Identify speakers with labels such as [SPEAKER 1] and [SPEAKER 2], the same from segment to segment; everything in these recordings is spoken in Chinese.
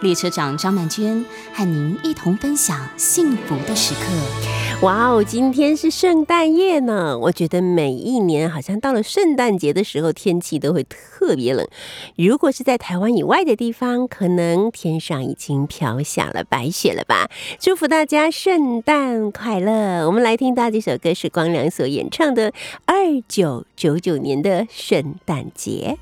[SPEAKER 1] 列车长张曼娟和您一同分享幸福的时刻。
[SPEAKER 2] 哇哦，今天是圣诞夜呢！我觉得每一年好像到了圣诞节的时候，天气都会特别冷。如果是在台湾以外的地方，可能天上已经飘下了白雪了吧？祝福大家圣诞快乐！我们来听到这首歌是光良所演唱的《二九九九年的圣诞节》。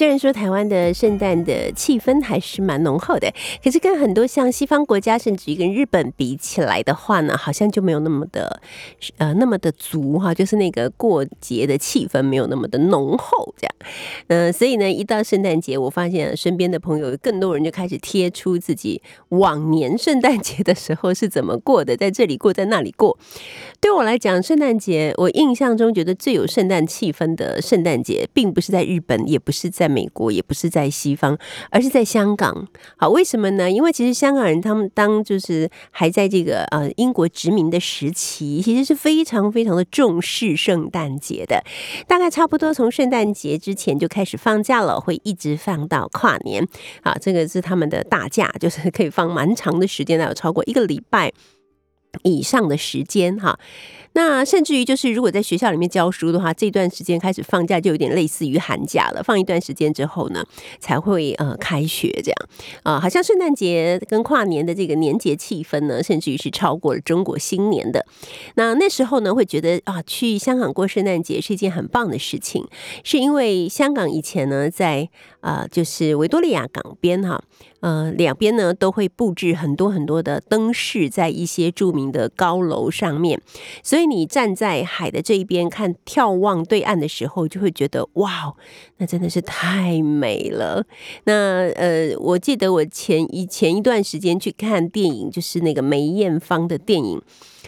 [SPEAKER 2] 虽然说台湾的圣诞的气氛还是蛮浓厚的，可是跟很多像西方国家，甚至于跟日本比起来的话呢，好像就没有那么的呃那么的足哈，就是那个过节的气氛没有那么的浓厚这样。嗯，所以呢，一到圣诞节，我发现身边的朋友更多人就开始贴出自己往年圣诞节的时候是怎么过的，在这里过，在那里过。对我来讲，圣诞节我印象中觉得最有圣诞气氛的圣诞节，并不是在日本。也不是在美国，也不是在西方，而是在香港。好，为什么呢？因为其实香港人他们当就是还在这个呃英国殖民的时期，其实是非常非常的重视圣诞节的。大概差不多从圣诞节之前就开始放假了，会一直放到跨年。啊，这个是他们的大假，就是可以放蛮长的时间，有超过一个礼拜以上的时间哈。那甚至于就是，如果在学校里面教书的话，这段时间开始放假就有点类似于寒假了。放一段时间之后呢，才会呃开学这样啊，好像圣诞节跟跨年的这个年节气氛呢，甚至于是超过了中国新年的。那那时候呢，会觉得啊，去香港过圣诞节是一件很棒的事情，是因为香港以前呢，在啊就是维多利亚港边哈。呃，两边呢都会布置很多很多的灯饰，在一些著名的高楼上面，所以你站在海的这一边看眺望对岸的时候，就会觉得哇，那真的是太美了。那呃，我记得我前一前一段时间去看电影，就是那个梅艳芳的电影，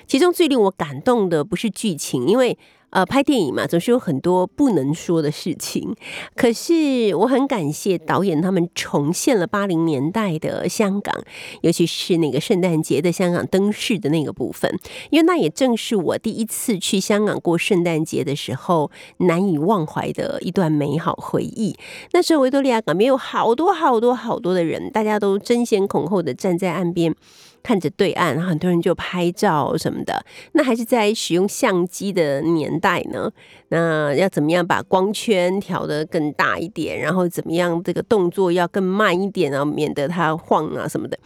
[SPEAKER 2] 其中最令我感动的不是剧情，因为。呃，拍电影嘛，总是有很多不能说的事情。可是我很感谢导演他们重现了八零年代的香港，尤其是那个圣诞节的香港灯饰的那个部分，因为那也正是我第一次去香港过圣诞节的时候难以忘怀的一段美好回忆。那时候维多利亚港边有好多好多好多的人，大家都争先恐后的站在岸边。看着对岸，很多人就拍照什么的。那还是在使用相机的年代呢。那要怎么样把光圈调得更大一点？然后怎么样这个动作要更慢一点，然后免得它晃啊什么的。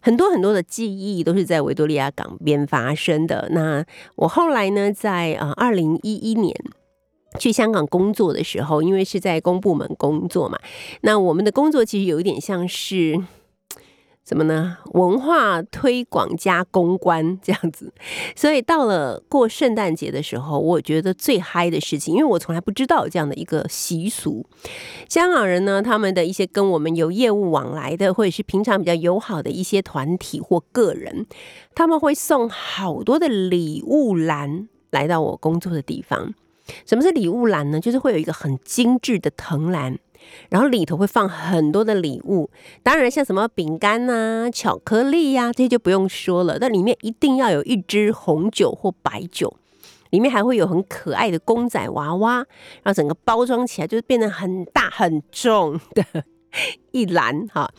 [SPEAKER 2] 很多很多的记忆都是在维多利亚港边发生的。那我后来呢，在呃二零一一年去香港工作的时候，因为是在公部门工作嘛，那我们的工作其实有一点像是。什么呢？文化推广加公关这样子，所以到了过圣诞节的时候，我觉得最嗨的事情，因为我从来不知道这样的一个习俗。香港人呢，他们的一些跟我们有业务往来的，或者是平常比较友好的一些团体或个人，他们会送好多的礼物篮来到我工作的地方。什么是礼物篮呢？就是会有一个很精致的藤篮。然后里头会放很多的礼物，当然像什么饼干呐、巧克力呀，这些就不用说了。但里面一定要有一支红酒或白酒，里面还会有很可爱的公仔娃娃，然后整个包装起来就是变得很大很重的一篮哈。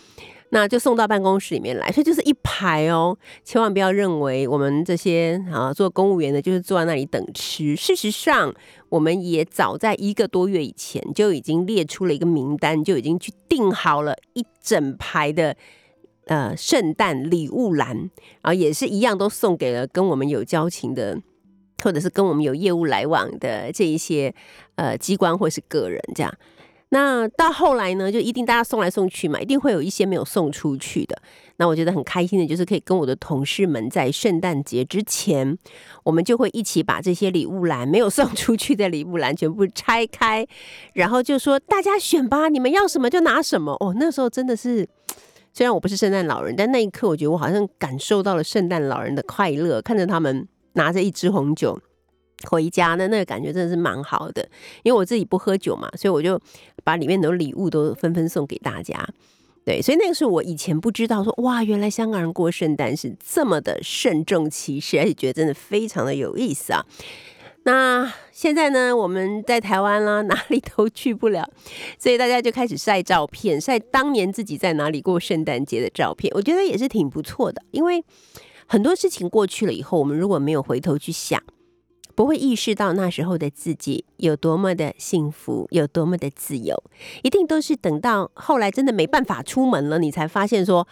[SPEAKER 2] 那就送到办公室里面来，所以就是一排哦，千万不要认为我们这些啊做公务员的，就是坐在那里等吃。事实上，我们也早在一个多月以前就已经列出了一个名单，就已经去订好了一整排的呃圣诞礼物篮，然后也是一样都送给了跟我们有交情的，或者是跟我们有业务来往的这一些呃机关或是个人这样。那到后来呢，就一定大家送来送去嘛，一定会有一些没有送出去的。那我觉得很开心的就是可以跟我的同事们在圣诞节之前，我们就会一起把这些礼物篮没有送出去的礼物篮全部拆开，然后就说大家选吧，你们要什么就拿什么。哦，那时候真的是，虽然我不是圣诞老人，但那一刻我觉得我好像感受到了圣诞老人的快乐，看着他们拿着一支红酒。回家的那个感觉真的是蛮好的，因为我自己不喝酒嘛，所以我就把里面的礼物都纷纷送给大家。对，所以那个是我以前不知道，说哇，原来香港人过圣诞是这么的慎重其事，而且觉得真的非常的有意思啊。那现在呢，我们在台湾啦，哪里都去不了，所以大家就开始晒照片，晒当年自己在哪里过圣诞节的照片，我觉得也是挺不错的，因为很多事情过去了以后，我们如果没有回头去想。不会意识到那时候的自己有多么的幸福，有多么的自由，一定都是等到后来真的没办法出门了，你才发现说，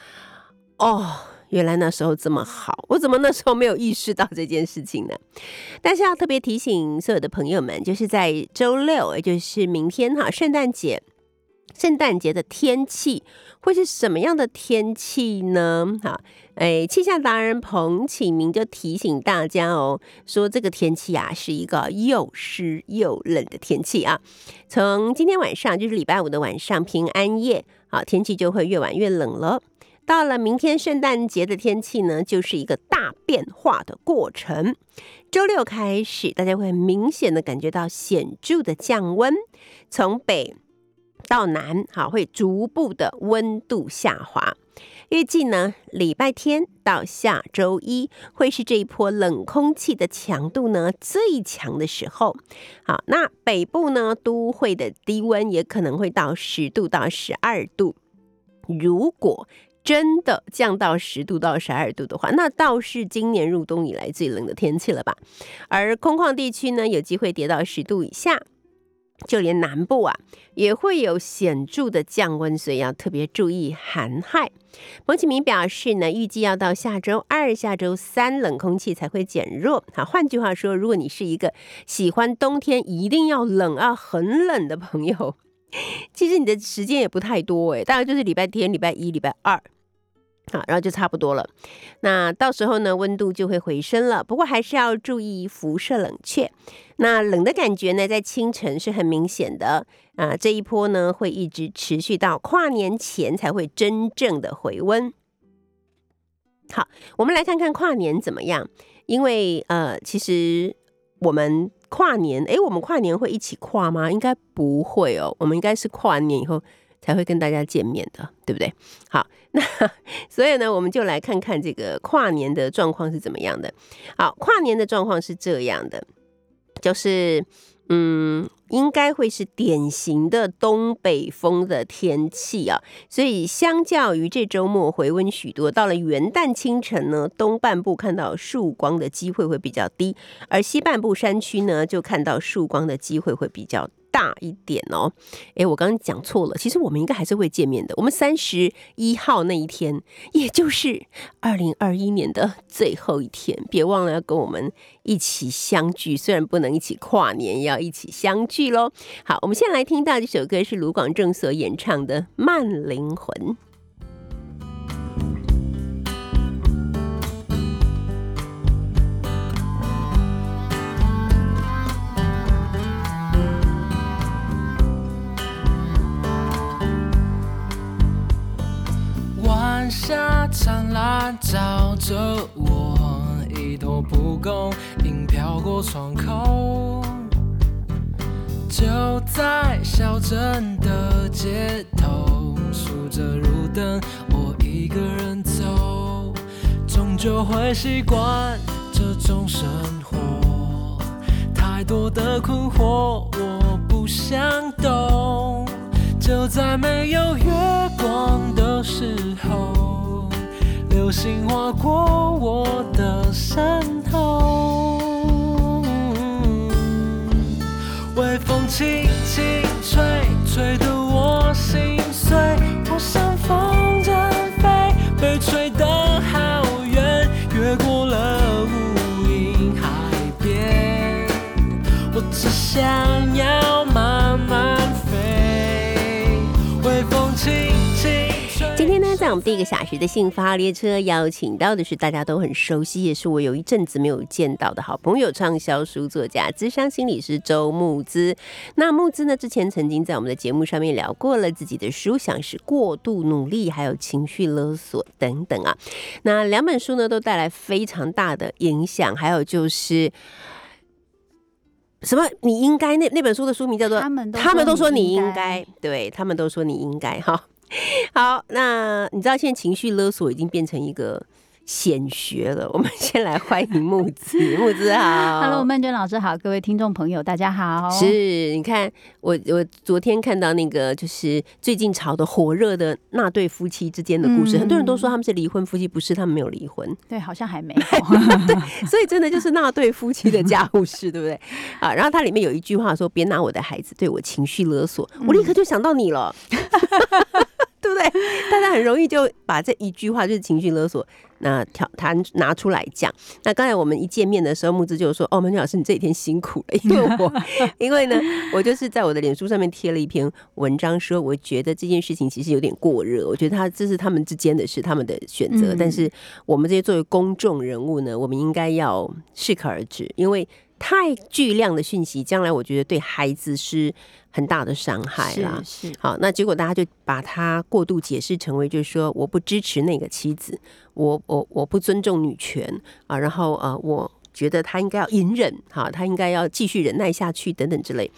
[SPEAKER 2] 哦，原来那时候这么好，我怎么那时候没有意识到这件事情呢？但是要特别提醒所有的朋友们，就是在周六，也就是明天哈，圣诞节。圣诞节的天气会是什么样的天气呢？哈，哎，气象达人彭启明就提醒大家哦，说这个天气啊是一个又湿又冷的天气啊。从今天晚上就是礼拜五的晚上，平安夜，好，天气就会越晚越冷了。到了明天圣诞节的天气呢，就是一个大变化的过程。周六开始，大家会明显的感觉到显著的降温，从北。到南，好，会逐步的温度下滑。预计呢，礼拜天到下周一会是这一波冷空气的强度呢最强的时候。好，那北部呢，都会的低温也可能会到十度到十二度。如果真的降到十度到十二度的话，那倒是今年入冬以来最冷的天气了吧？而空旷地区呢，有机会跌到十度以下。就连南部啊，也会有显著的降温，所以要特别注意寒害。彭启明表示呢，预计要到下周二、下周三，冷空气才会减弱。好，换句话说，如果你是一个喜欢冬天一定要冷啊、很冷的朋友，其实你的时间也不太多诶，大概就是礼拜天、礼拜一、礼拜二。好，然后就差不多了。那到时候呢，温度就会回升了。不过还是要注意辐射冷却。那冷的感觉呢，在清晨是很明显的啊。这一波呢，会一直持续到跨年前才会真正的回温。好，我们来看看跨年怎么样。因为呃，其实我们跨年，诶，我们跨年会一起跨吗？应该不会哦。我们应该是跨完年以后。才会跟大家见面的，对不对？好，那 所以呢，我们就来看看这个跨年的状况是怎么样的。好，跨年的状况是这样的，就是嗯，应该会是典型的东北风的天气啊。所以相较于这周末回温许多，到了元旦清晨呢，东半部看到曙光的机会会比较低，而西半部山区呢，就看到曙光的机会会比较。大一点哦，哎，我刚刚讲错了，其实我们应该还是会见面的。我们三十一号那一天，也就是二零二一年的最后一天，别忘了要跟我们一起相聚。虽然不能一起跨年，要一起相聚喽，好，我们先来听到这首歌是卢广仲所演唱的《慢灵魂》。
[SPEAKER 3] 晚霞灿烂，照着我，一朵蒲公英飘过窗口。就在小镇的街头，数着路灯，我一个人走，终究会习惯这种生活。太多的困惑，我不想懂。就在没有月光的时候，流星划过我的身后，微风轻轻吹，吹得我心碎。我像风筝飞，被吹得好远，越过了无垠海边。我只想要慢慢飞，微风轻。
[SPEAKER 2] 在我们第一个小时的幸福号列车，邀请到的是大家都很熟悉，也是我有一阵子没有见到的好朋友，畅销书作家、资商心理师周木之。那木之呢，之前曾经在我们的节目上面聊过了自己的书，像是过度努力，还有情绪勒索等等啊。那两本书呢，都带来非常大的影响，还有就是。什么？你应该那那本书的书名叫做
[SPEAKER 4] 他们都
[SPEAKER 2] 说
[SPEAKER 4] 你
[SPEAKER 2] 应
[SPEAKER 4] 该，
[SPEAKER 2] 对他们都说你应该哈。好，那你知道现在情绪勒索已经变成一个显学了。我们先来欢迎木子，木子好
[SPEAKER 4] Hello，曼娟老师好，各位听众朋友，大家好。
[SPEAKER 2] 是，你看我我昨天看到那个就是最近炒的火热的那对夫妻之间的故事，
[SPEAKER 4] 嗯
[SPEAKER 2] 很多人都说他们是离婚夫妻，不是他们没有离婚，
[SPEAKER 4] 对，好像还没有 对。
[SPEAKER 2] 所以真的就是那对夫妻的家务事，对不对？啊，然后它里面有一句话说：“别拿我的孩子对我情绪勒索。”我立刻就想到你了。对不对？大家很容易就把这一句话就是情绪勒索，那挑他拿出来讲。那刚才我们一见面的时候，木之就说：“哦，曼娟老师，你这几天辛苦了，因为我 因为呢，我就是在我的脸书上面贴了一篇文章，说我觉得这件事情其实有点过热，我觉得他这是他们之间的事，他们的选择，
[SPEAKER 4] 嗯
[SPEAKER 2] 但是我们这些作为公众人物呢，我们应该要适可而止，因为太巨量的讯息，将来我觉得对孩子是很大的伤害啦。
[SPEAKER 4] 是是，
[SPEAKER 2] 好，那结果大家就把它过度解释成为，就是说我不支持那个妻子，我我我不尊重女权啊，然后呃，我觉得他应该要隐忍，哈，他应该要继续忍耐下去等等之类。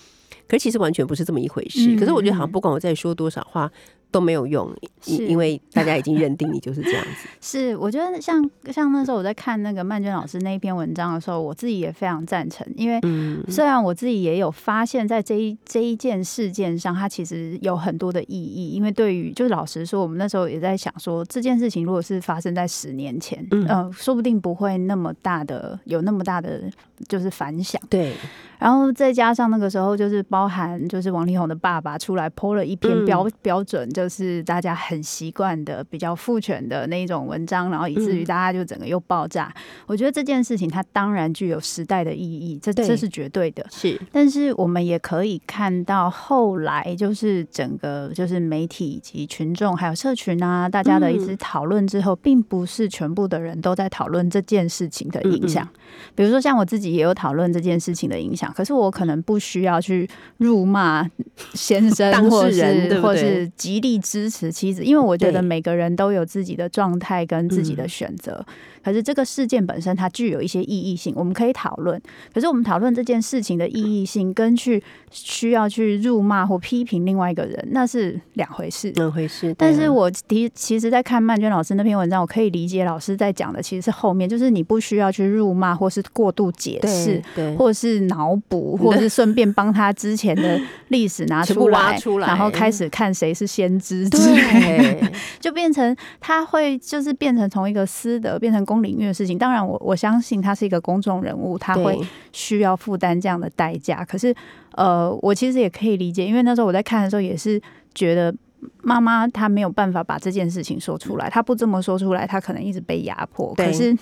[SPEAKER 2] 可是其实完全不是这么一回事。
[SPEAKER 4] 嗯
[SPEAKER 2] 可是我觉得好像
[SPEAKER 4] 嗯
[SPEAKER 2] 不管我再说多少话都没有用，因
[SPEAKER 4] 是
[SPEAKER 2] 因为大家已经认定你就是这样子。
[SPEAKER 4] 是，我觉得像像那时候我在看那个曼娟老师那一篇文章的时候，我自己也非常赞成，因为
[SPEAKER 2] 嗯，
[SPEAKER 4] 虽然我自己也有发现，在这一这一件事件上，它其实有很多的意义。因为对于，就是老实说，我们那时候也在想说，这件事情如果是发生在十年前，
[SPEAKER 2] 嗯
[SPEAKER 4] 嗯、说不定不会那么大的有那么大的就是反响。
[SPEAKER 2] 对，
[SPEAKER 4] 然后再加上那个时候，就是包含就是王力宏的爸爸出来 PO 了一篇
[SPEAKER 2] 嗯
[SPEAKER 4] 标、标准，就是大家很习惯的比较父权的那一种文章，然后以至于
[SPEAKER 2] 嗯
[SPEAKER 4] 大家就整个又爆炸。我觉得这件事情它当然具有时代的意义，这这是绝对的。
[SPEAKER 2] 是，
[SPEAKER 4] 但是我们也可以看到，后来就是整个就是媒体以及群众还有社群啊，大家的一
[SPEAKER 2] 嗯
[SPEAKER 4] 直讨论之后，并不是全部的人都在讨论这件事情的影响。
[SPEAKER 2] 嗯
[SPEAKER 4] 比如说，像我自己也有讨论这件事情的影响，可是我可能不需要去辱骂先生，
[SPEAKER 2] 当事
[SPEAKER 4] 或
[SPEAKER 2] 人
[SPEAKER 4] 是或是极力支持妻子，因为我觉得每个人都有自己的状态跟自己的
[SPEAKER 2] 嗯
[SPEAKER 4] 选择。可是这个事件本身它具有一些意义性，我们可以讨论。可是我们讨论这件事情的意义性，跟去需要去辱骂或批评另外一个人，那是两回事。
[SPEAKER 2] 两回事。
[SPEAKER 4] 但是我的其实，在看曼娟老师那篇文章，我可以理解老师在讲的其实是后面，就是你不需要去辱骂或是过度解释
[SPEAKER 2] 对，
[SPEAKER 4] 或是脑补，或是顺便帮他之前的历史拿出来，
[SPEAKER 2] 出来
[SPEAKER 4] 然后开始看谁是先知之类的。
[SPEAKER 2] 对，
[SPEAKER 4] 就变成他会就是变成从一个私德变成公领域的事情。当然我，我相信他是一个公众人物，他会需要负担这样的代价。可是，呃，我其实也可以理解，因为那时候我在看的时候也是觉得。妈妈她没有办法把这件事情说出来，她不这么说出来，她可能一直被压迫。可是，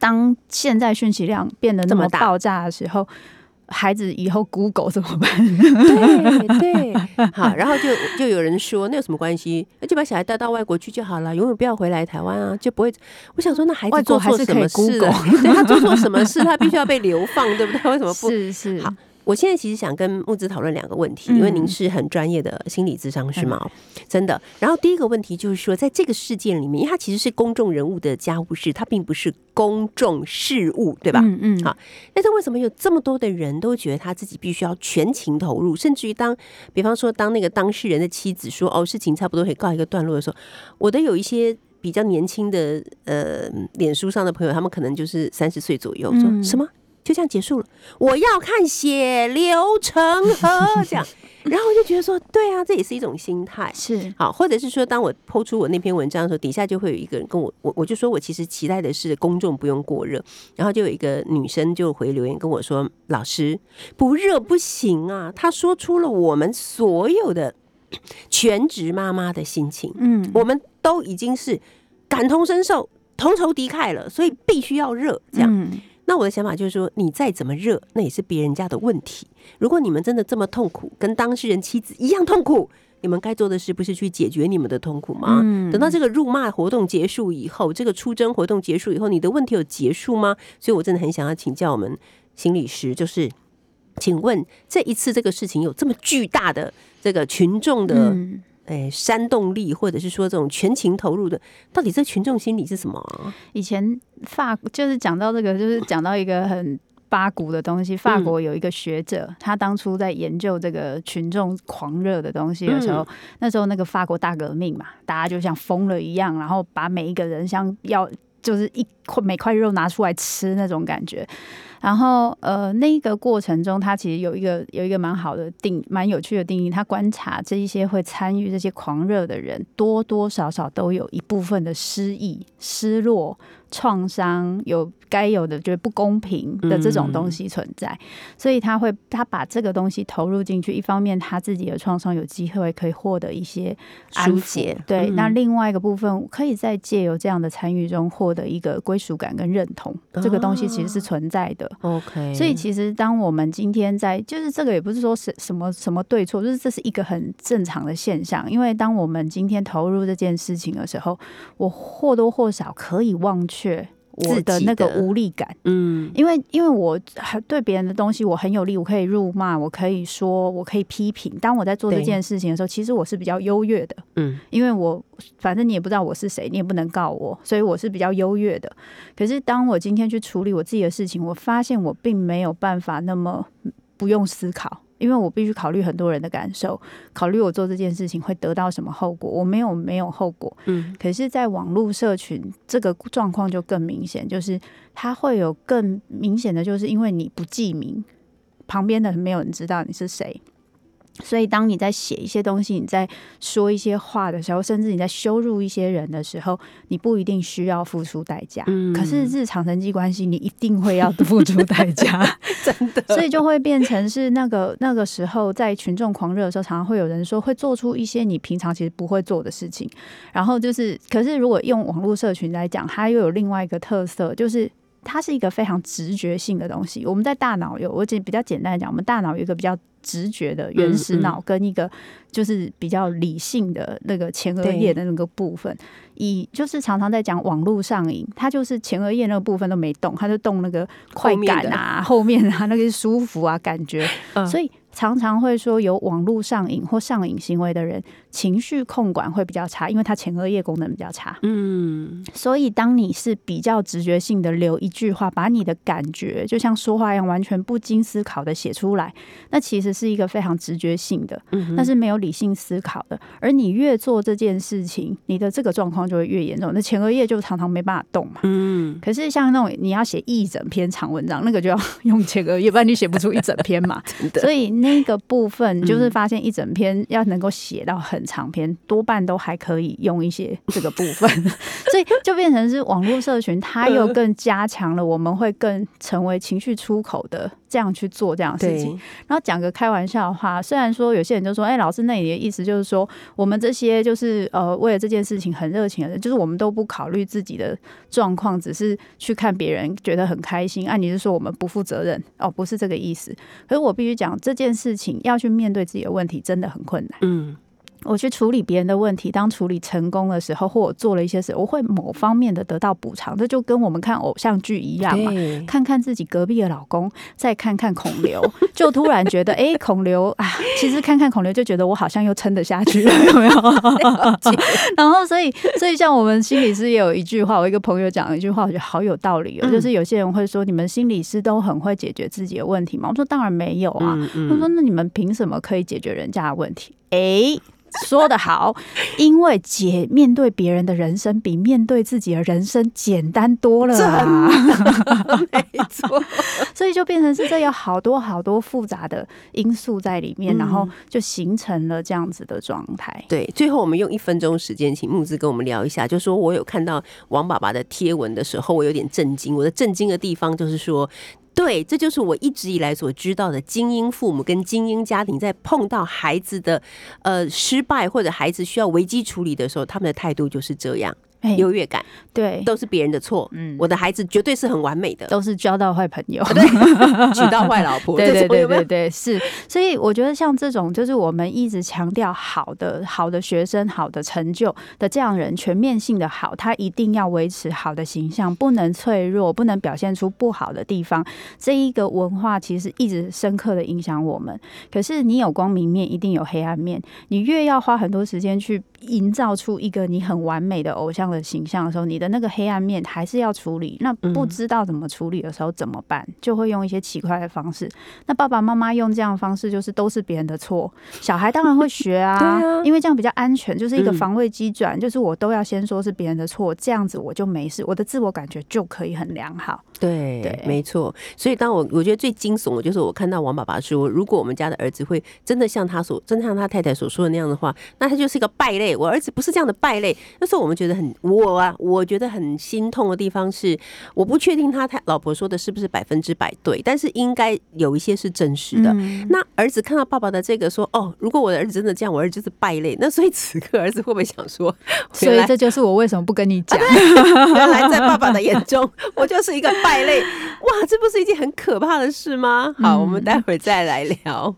[SPEAKER 4] 当现在讯息量变得那
[SPEAKER 2] 这么大
[SPEAKER 4] 么爆炸的时候，孩子以后 Google 怎么办？
[SPEAKER 2] 对对，好，然后就就有人说那有什么关系？那就把小孩带到外国去就好了，永远不要回来台湾啊，就不会。我想说，那孩子做错什么事
[SPEAKER 4] Google
[SPEAKER 2] 了？对他做错什么事，他必须要被流放，对不对？为什么不？
[SPEAKER 4] 是是，
[SPEAKER 2] 好我现在其实想跟木子讨论两个问题，因为您是很专业的心理智商师嘛，真的。然后第一个问题就是说，在这个事件里面，因为他其实是公众人物的家务事，他并不是公众事务，对吧？
[SPEAKER 4] 嗯嗯，
[SPEAKER 2] 好，但是为什么有这么多的人都觉得他自己必须要全情投入，甚至于当，比方说当那个当事人的妻子说哦事情差不多可以告一个段落的时候，我的有一些比较年轻的呃脸书上的朋友，他们可能就是三十岁左右，说什么？就这样结束了，我要看血流成河这样，然后我就觉得说，对啊，这也是一种心态，
[SPEAKER 4] 是。
[SPEAKER 2] 好，或者是说，当我抛出我那篇文章的时候，底下就会有一个人跟我，我我就说我其实期待的是公众不用过热，然后就有一个女生就回留言跟我说，老师不热不行啊，她说出了我们所有的全职妈妈的心情，
[SPEAKER 4] 嗯，
[SPEAKER 2] 我们都已经是感同身受、同仇敌忾了，所以必须要热这样。
[SPEAKER 4] 嗯
[SPEAKER 2] 那我的想法就是说，你再怎么热，那也是别人家的问题。如果你们真的这么痛苦，跟当事人妻子一样痛苦，你们该做的事不是去解决你们的痛苦吗？
[SPEAKER 4] 嗯
[SPEAKER 2] 等到这个辱骂活动结束以后，这个出征活动结束以后，你的问题有结束吗？所以我真的很想要请教我们心理师，就是请问这一次这个事情有这么巨大的这个群众的
[SPEAKER 4] 嗯
[SPEAKER 2] 诶煽动力，或者是说这种全情投入的，到底这群众心理是什么啊？
[SPEAKER 4] 以前法就是讲到这个，就是讲到一个很八股的东西。法国有一个学者，他当初在研究这个群众狂热的东西的时候，那时候那个法国大革命嘛，大家就像疯了一样，然后把每一个人像要就是一块每块肉拿出来吃那种感觉。然后呃，那个过程中，他其实有一个有一个蛮好的定，蛮有趣的定义。他观察这一些会参与这些狂热的人，多多少少都有一部分的失意、失落、创伤，有该有的就是不公平的这种东西存在。所以他会他把这个东西投入进去，一方面他自己的创伤有机会可以获得一些
[SPEAKER 2] 疏解
[SPEAKER 4] 对，
[SPEAKER 2] 嗯
[SPEAKER 4] 那另外一个部分可以在借由这样的参与中获得一个归属感跟认同，这个东西其实是存在的。
[SPEAKER 2] OK，
[SPEAKER 4] 所以其实当我们今天在，就是这个也不是说是什么什么对错，就是这是一个很正常的现象。因为当我们今天投入这件事情的时候，我或多或少可以忘却我
[SPEAKER 2] 自
[SPEAKER 4] 的那个无力感。
[SPEAKER 2] 嗯
[SPEAKER 4] 因为因为我很对别人的东西我很有力，我可以辱骂，我可以说，我可以批评。当我在做这件事情的时候，其实我是比较优越的。
[SPEAKER 2] 嗯
[SPEAKER 4] 因为我反正你也不知道我是谁，你也不能告我，所以我是比较优越的。可是当我今天去处理我自己的事情，我发现我并没有办法那么不用思考，因为我必须考虑很多人的感受，考虑我做这件事情会得到什么后果。我没有没有后果，
[SPEAKER 2] 嗯
[SPEAKER 4] 可是，在网络社群这个状况就更明显，就是它会有更明显的，就是因为你不记名，旁边的没有人知道你是谁。所以，当你在写一些东西，你在说一些话的时候，甚至你在羞辱一些人的时候，你不一定需要付出代价。
[SPEAKER 2] 嗯
[SPEAKER 4] 可是日常人际关系，你一定会要付出代价。
[SPEAKER 2] 真的，
[SPEAKER 4] 所以就会变成是那个那个时候，在群众狂热的时候，常常会有人说会做出一些你平常其实不会做的事情。然后就是，可是如果用网络社群来讲，它又有另外一个特色，就是。它是一个非常直觉性的东西。我们在大脑有，我简比较简单的讲，我们大脑有一个比较直觉的原始脑，跟一个就是比较理性的那个前额叶的那个部分。以就是常常在讲网络上瘾，它就是前额叶那个部分都没动，它就动那个快感啊、后面啊那个舒服啊感觉，所以常常会说有网络上瘾或上瘾行为的人，情绪控管会比较差，因为他前额叶功能比较差。
[SPEAKER 2] 嗯
[SPEAKER 4] 所以当你是比较直觉性的留一句话，把你的感觉就像说话一样，完全不经思考的写出来，那其实是一个非常直觉性的，
[SPEAKER 2] 嗯
[SPEAKER 4] 那是没有理性思考的。而你越做这件事情，你的这个状况就会越严重，那前额叶就常常没办法动嘛。
[SPEAKER 2] 嗯
[SPEAKER 4] 可是像那种你要写一整篇长文章，那个就要用前额叶，不然你写不出一整篇嘛。
[SPEAKER 2] 的
[SPEAKER 4] 所以那个部分就是发现一整篇要能够写到很长篇，多半都还可以用一些这个部分，所以就变成是网络社群，它又更加强了我们会更成为情绪出口的这样去做这样的事情。然后讲个开玩笑的话，虽然说有些人就说，哎、老师，那你的意思就是说，我们这些就是呃为了这件事情很热情的人，就是我们都不考虑自己的状况，只是去看别人觉得很开心。啊，你是说我们不负责任？哦，不是这个意思。可是我必须讲，这件事情要去面对自己的问题，真的很困难。
[SPEAKER 2] 嗯
[SPEAKER 4] 我去处理别人的问题，当处理成功的时候，或我做了一些事，我会某方面的得到补偿，这就跟我们看偶像剧一样嘛。看看自己隔壁的老公，再看看孔刘，就突然觉得，哎、孔刘 啊，其实看看孔刘就觉得我好像又撑得下去了，有没有？然后，所以，所以像我们心理师也有一句话，我一个朋友讲了一句话，我觉得好有道理哦，
[SPEAKER 2] 嗯
[SPEAKER 4] 就是有些人会说，你们心理师都很会解决自己的问题吗？我说当然没有啊，
[SPEAKER 2] 嗯
[SPEAKER 4] 他说：“那你们凭什么可以解决人家的问题？”诶，说得好，因为解面对别人的人生比面对自己的人生简单多了啊！
[SPEAKER 2] 没错，
[SPEAKER 4] 所以就变成是这有好多好多复杂的因素在里面，
[SPEAKER 2] 嗯
[SPEAKER 4] 然后就形成了这样子的状态。
[SPEAKER 2] 对，最后我们用一分钟时间，请木子跟我们聊一下，就说我有看到王爸爸的贴文的时候，我有点震惊。我的震惊的地方就是说。对，这就是我一直以来所知道的精英父母跟精英家庭在碰到孩子的呃失败或者孩子需要危机处理的时候，他们的态度就是这样，优越感
[SPEAKER 4] 对，
[SPEAKER 2] 都是别人的错，
[SPEAKER 4] 嗯
[SPEAKER 2] 我的孩子绝对是很完美的，
[SPEAKER 4] 都是交到坏朋友。
[SPEAKER 2] 对，娶到坏老婆，
[SPEAKER 4] 对对对对对，是，所以我觉得像这种，就是我们一直强调好的好的学生、好的成就的这样人，全面性的好，他一定要维持好的形象，不能脆弱，不能表现出不好的地方。这一个文化其实一直深刻的影响我们。可是你有光明面，一定有黑暗面。你越要花很多时间去营造出一个你很完美的偶像的形象的时候，你的那个黑暗面还是要处理。那不
[SPEAKER 2] 嗯
[SPEAKER 4] 知道怎么处理的时候怎么办？就会用一些奇怪的方式。那爸爸妈妈用这样的方式，就是都是别人的错，小孩当然会学啊，
[SPEAKER 2] 啊
[SPEAKER 4] 因为这样比较安全，就是一个
[SPEAKER 2] 嗯
[SPEAKER 4] 防卫机转，就是我都要先说是别人的错，这样子我就没事，我的自我感觉就可以很良好。
[SPEAKER 2] 对，
[SPEAKER 4] 对
[SPEAKER 2] 没错。所以当我我觉得最惊悚的就是我看到王爸爸说，如果我们家的儿子会真的像他所，真的像他太太所说的那样的话，那他就是一个败类。我儿子不是这样的败类。那时候我们觉得很我啊，我觉得很心痛的地方是，我不确定他他老婆说的是不是百分之百对，但是应该有一些是真实的。
[SPEAKER 4] 嗯
[SPEAKER 2] 那儿子看到爸爸的这个说，哦，如果我的儿子真的这样，我儿子就是败类。那所以此刻儿子会不会想说，
[SPEAKER 4] 所以这就是我为什么不跟你讲。
[SPEAKER 2] 原来在爸爸的眼中，我就是一个败类。哇，这不是一件很可怕的事吗？好，
[SPEAKER 4] 嗯
[SPEAKER 2] 我们待会儿再来聊。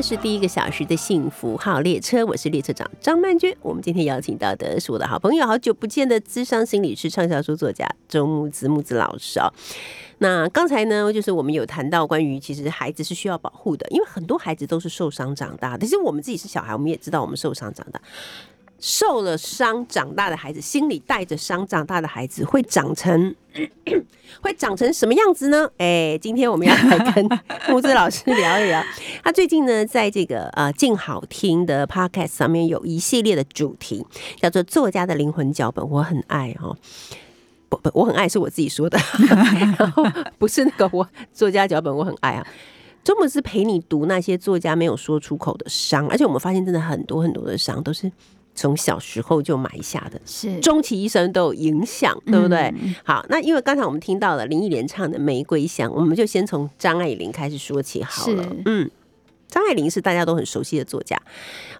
[SPEAKER 5] 是
[SPEAKER 2] 第一个小时的幸福号列车，我是列车长张曼娟。我们今天邀请到的是我的好朋友，好久不见的智商心理师、畅销书作家周木子木子老师哦。那刚才呢，就是我们有谈到关于其实孩子是需要保护的，因为很多孩子都是受伤长大的。其实我们自己是小孩，我们也知道我们受伤长大。受了伤长大的孩子，心里带着伤长大的孩子，会长成 会长成什么样子呢？哎，今天我们要来跟木子老师聊一聊。他最近呢，在这个呃静好听的 podcast 上面有一系列的主题，叫做“作家的灵魂脚本”，我很爱哦。不不，我很爱是我自己说的，然后不是那个我作家脚本我很爱啊。周末是陪你读那些作家没有说出口的伤，而且我们发现真的很多很多的伤都是从小时候就埋下的，
[SPEAKER 4] 是。
[SPEAKER 2] 终其一生都有影响，对不对？
[SPEAKER 4] 嗯。
[SPEAKER 2] 好，那因为刚才我们听到了林忆莲唱的《玫瑰香》，我们就先从张爱玲开始说起好了。嗯，张爱玲是大家都很熟悉的作家，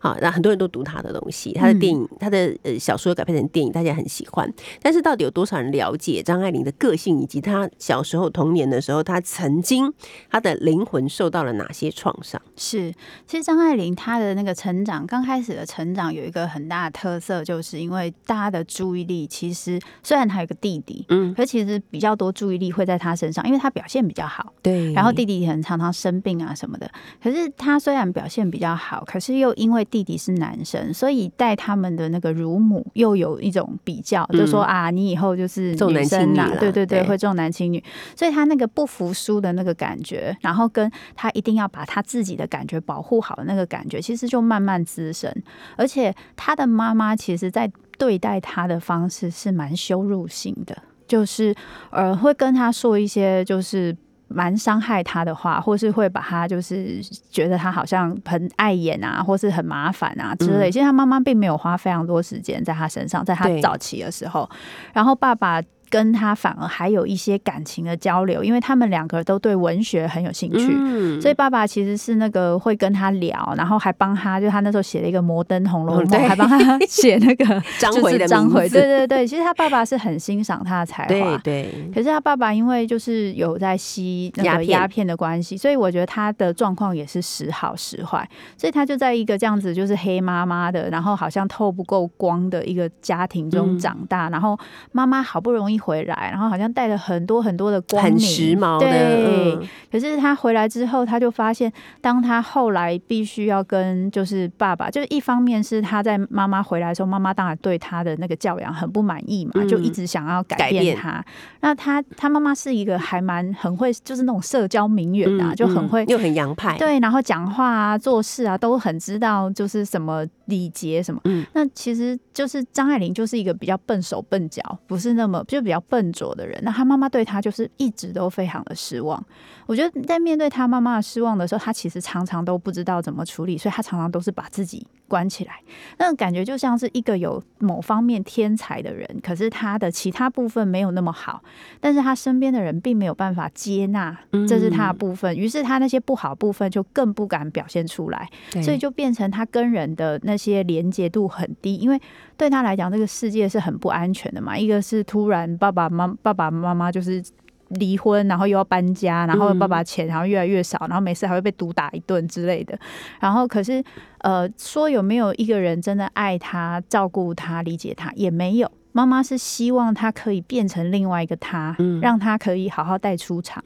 [SPEAKER 2] 好，那很多人都读她的东西，她的电影、她的呃小说改编成电影，大家很喜欢。但是到底有多少人了解张爱玲的个性，以及她小时候童年的时候，她曾经她的灵魂受到了哪些创伤？
[SPEAKER 4] 是，其实张爱玲她的那个成长，刚开始的成长有一个很大的特色，就是因为大家的注意力其实虽然她有个弟弟，
[SPEAKER 2] 嗯，
[SPEAKER 4] 可其实比较多注意力会在她身上，因为她表现比较好。
[SPEAKER 2] 对
[SPEAKER 4] 然后弟弟很常常生病啊什么的，可是他虽然表现比较好，可是又因为弟弟是男生，所以带他们的那个乳母又有一种比较，
[SPEAKER 2] 嗯
[SPEAKER 4] 就说啊，你以后就是
[SPEAKER 2] 重男轻女
[SPEAKER 4] 对对对，
[SPEAKER 2] 对。
[SPEAKER 4] 会重男轻女，所以他那个不服输的那个感觉，然后跟他一定要把他自己的感觉保护好的那个感觉，其实就慢慢滋生，而且他的妈妈其实在对待他的方式是蛮羞辱性的，就是呃会跟他说一些就是。蛮伤害他的话，或是会把他就是觉得他好像很碍眼啊，或是很麻烦啊之类。
[SPEAKER 2] 嗯
[SPEAKER 4] 其实他妈妈并没有花非常多时间在他身上，在他早期的时候，然后爸爸。跟他反而还有一些感情的交流，因为他们两个都对文学很有兴趣，
[SPEAKER 2] 嗯。
[SPEAKER 4] 所以爸爸其实是那个会跟他聊，然后还帮他，就他那时候写了一个《摩登红楼梦还帮他写那个
[SPEAKER 2] 张回的名
[SPEAKER 4] 张回，
[SPEAKER 2] 字
[SPEAKER 4] 对对对，其实他爸爸是很欣赏他的才华，
[SPEAKER 2] 对对，
[SPEAKER 4] 可是他爸爸因为就是有在吸那个鸦片。的关系，所以我觉得他的状况也是时好时坏，所以他就在一个这样子就是黑妈妈的，然后好像透不够光的一个家庭中
[SPEAKER 2] 嗯。
[SPEAKER 4] 长大，然后妈妈好不容易回来，然后好像带了很多很多的光明，
[SPEAKER 2] 很时髦的，
[SPEAKER 4] 对，
[SPEAKER 2] 嗯。
[SPEAKER 4] 可是他回来之后，他就发现，当他后来必须要跟就是爸爸，就是一方面是他在妈妈回来的时候，妈妈当然对他的那个教养很不满意嘛，
[SPEAKER 2] 嗯。
[SPEAKER 4] 就一直想要改
[SPEAKER 2] 改变。
[SPEAKER 4] 变他。那他他妈妈是一个还蛮很会，就是那种社交名媛啊，
[SPEAKER 2] 嗯
[SPEAKER 4] 就很会
[SPEAKER 2] 嗯又很洋派，
[SPEAKER 4] 对，然后讲话啊、做事啊，都很知道就是什么礼节什么。
[SPEAKER 2] 嗯。
[SPEAKER 4] 那其实就是张爱玲就是一个比较笨手笨脚，不是那么就比比较笨拙的人。那他妈妈对他就是一直都非常的失望。我觉得在面对他妈妈的失望的时候，他其实常常都不知道怎么处理，所以他常常都是把自己关起来。那种感觉就像是一个有某方面天才的人，可是他的其他部分没有那么好，但是他身边的人并没有办法接纳，这是他的部分，于是他那些不好部分就更不敢表现出来，所以就变成他跟人的那些连接度很低，因为对他来讲，这个世界是很不安全的嘛。一个是突然爸爸妈爸爸妈妈就是。离婚，然后又要搬家，然后爸爸钱然后越来越少，然后每次还会被毒打一顿之类的。然后可是呃，说有没有一个人真的爱他、照顾他、理解他，也没有。妈妈是希望他可以变成另外一个他，
[SPEAKER 2] 嗯
[SPEAKER 4] 让他可以好好带出场。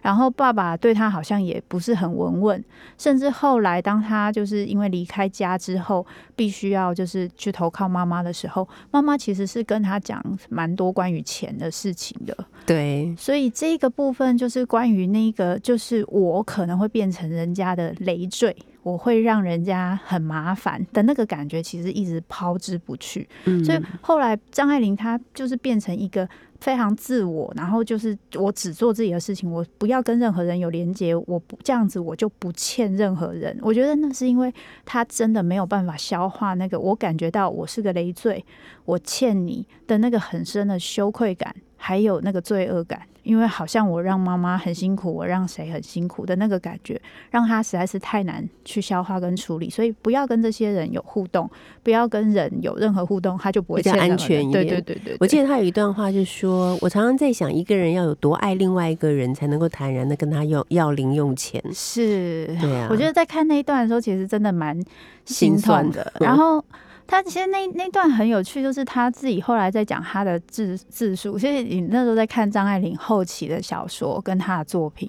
[SPEAKER 4] 然后爸爸对他好像也不是很稳稳，甚至后来当他就是因为离开家之后，必须要就是去投靠妈妈的时候，妈妈其实是跟他讲蛮多关于钱的事情的。
[SPEAKER 2] 对，
[SPEAKER 4] 所以这个部分就是关于那个，就是我可能会变成人家的累赘，我会让人家很麻烦的那个感觉，其实一直抛之不去。
[SPEAKER 2] 嗯
[SPEAKER 4] 所以后来张爱玲她就是变成一个非常自我，然后就是我只做自己的事情，我不要跟任何人有连接，我不这样子我就不欠任何人。我觉得那是因为她真的没有办法消化那个，我感觉到我是个累赘，我欠你的那个很深的羞愧感，还有那个罪恶感。因为好像我让妈妈很辛苦，我让谁很辛苦的那个感觉，让他实在是太难去消化跟处理，所以不要跟这些人有互动，不要跟人有任何互动，他就不会
[SPEAKER 2] 比较安全一点。
[SPEAKER 4] 对对对，
[SPEAKER 2] 我记得他有一段话是说，我常常在想，一个人要有多爱另外一个人，才能够坦然的跟他要要零用钱。
[SPEAKER 4] 是，
[SPEAKER 2] 对啊，
[SPEAKER 4] 我觉得在看那一段的时候，其实真的蛮心
[SPEAKER 2] 心酸
[SPEAKER 4] 痛的。
[SPEAKER 2] 嗯
[SPEAKER 4] 然后他其实那那段很有趣，就是他自己后来在讲他的自自述。其实你那时候在看张爱玲后期的小说跟他的作品，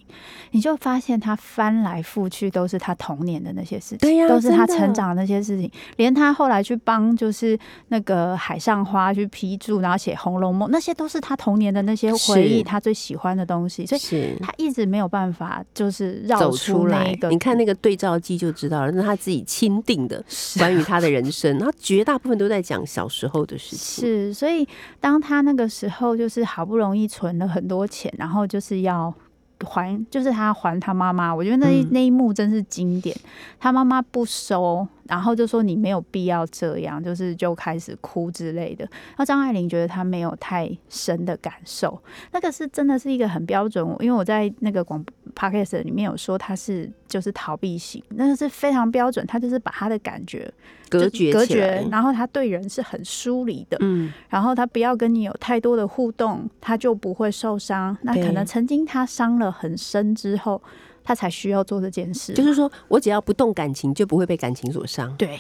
[SPEAKER 4] 你就发现他翻来覆去都是他童年的那些事情，
[SPEAKER 2] 对呀
[SPEAKER 4] 都是他成长的那些事情。连他后来去帮就是那个海上花去批注，然后写《红楼梦》，那些都是他童年的那些回忆，他最喜欢的东西。所以
[SPEAKER 2] 是
[SPEAKER 4] 他一直没有办法就是绕
[SPEAKER 2] 走
[SPEAKER 4] 出
[SPEAKER 2] 出来
[SPEAKER 4] 那一个。
[SPEAKER 2] 你看那个对照机就知道了，那是他自己钦定的关于他的人生，他绝大部分都在讲小时候的事情。
[SPEAKER 4] 是，所以当他那个时候就是好不容易存了很多钱，然后就是要还，就是他还他妈妈，我觉得那一、
[SPEAKER 2] 嗯
[SPEAKER 4] 那一幕真是经典。他妈妈不收，然后就说你没有必要这样，就是就开始哭之类的。然后张爱玲觉得她没有太深的感受，那个是真的是一个很标准，因为我在那个广 podcast 里面有说她是就是逃避型，那个是非常标准，她就是把她的感觉
[SPEAKER 2] 隔
[SPEAKER 4] 绝隔
[SPEAKER 2] 绝，
[SPEAKER 4] 然后她对人是很疏离的，
[SPEAKER 2] 嗯，
[SPEAKER 4] 然后她不要跟你有太多的互动，她就不会受伤。那可能曾经她伤了很深之后，他才需要做这件事。
[SPEAKER 2] 就是说我只要不动感情，就不会被感情所伤。
[SPEAKER 4] 对，